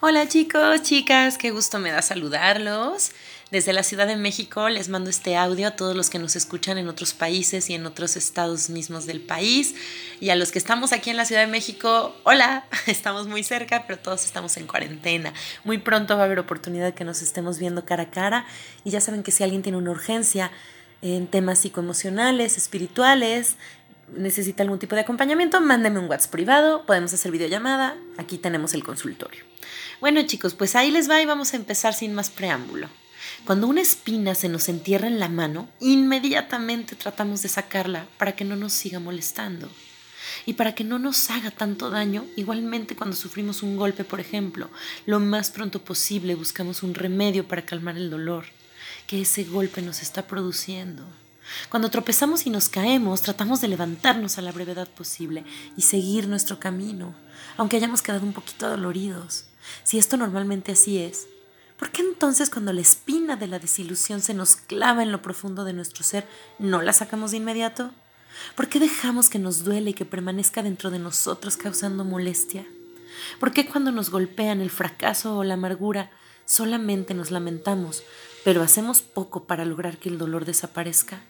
Hola chicos, chicas, qué gusto me da saludarlos. Desde la Ciudad de México les mando este audio a todos los que nos escuchan en otros países y en otros estados mismos del país. Y a los que estamos aquí en la Ciudad de México, hola, estamos muy cerca, pero todos estamos en cuarentena. Muy pronto va a haber oportunidad que nos estemos viendo cara a cara. Y ya saben que si alguien tiene una urgencia en temas psicoemocionales, espirituales, necesita algún tipo de acompañamiento, mándeme un WhatsApp privado, podemos hacer videollamada, aquí tenemos el consultorio. Bueno chicos, pues ahí les va y vamos a empezar sin más preámbulo. Cuando una espina se nos entierra en la mano, inmediatamente tratamos de sacarla para que no nos siga molestando. Y para que no nos haga tanto daño, igualmente cuando sufrimos un golpe, por ejemplo, lo más pronto posible buscamos un remedio para calmar el dolor que ese golpe nos está produciendo. Cuando tropezamos y nos caemos, tratamos de levantarnos a la brevedad posible y seguir nuestro camino, aunque hayamos quedado un poquito doloridos. Si esto normalmente así es, ¿por qué entonces cuando la espina de la desilusión se nos clava en lo profundo de nuestro ser, no la sacamos de inmediato? ¿Por qué dejamos que nos duele y que permanezca dentro de nosotros causando molestia? ¿Por qué cuando nos golpean el fracaso o la amargura solamente nos lamentamos, pero hacemos poco para lograr que el dolor desaparezca?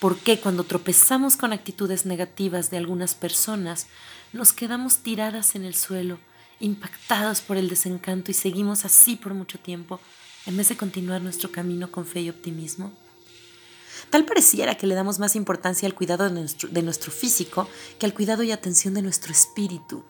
¿Por qué cuando tropezamos con actitudes negativas de algunas personas nos quedamos tiradas en el suelo impactados por el desencanto y seguimos así por mucho tiempo, en vez de continuar nuestro camino con fe y optimismo? Tal pareciera que le damos más importancia al cuidado de nuestro, de nuestro físico que al cuidado y atención de nuestro espíritu,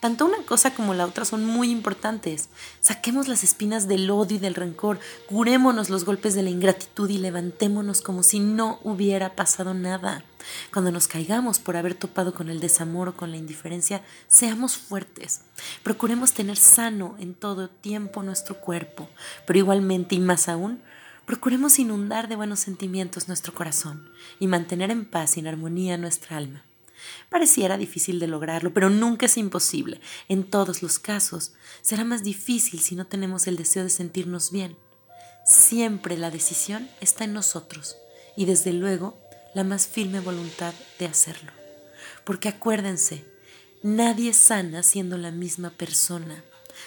tanto una cosa como la otra son muy importantes. Saquemos las espinas del odio y del rencor, curémonos los golpes de la ingratitud y levantémonos como si no hubiera pasado nada. Cuando nos caigamos por haber topado con el desamor o con la indiferencia, seamos fuertes. Procuremos tener sano en todo tiempo nuestro cuerpo, pero igualmente y más aún, procuremos inundar de buenos sentimientos nuestro corazón y mantener en paz y en armonía nuestra alma. Pareciera difícil de lograrlo, pero nunca es imposible. En todos los casos, será más difícil si no tenemos el deseo de sentirnos bien. Siempre la decisión está en nosotros y desde luego la más firme voluntad de hacerlo. Porque acuérdense, nadie sana siendo la misma persona.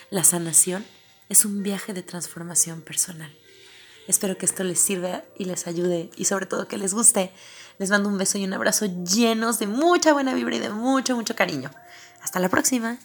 La sanación es un viaje de transformación personal. Espero que esto les sirva y les ayude y sobre todo que les guste. Les mando un beso y un abrazo llenos de mucha buena vibra y de mucho, mucho cariño. Hasta la próxima.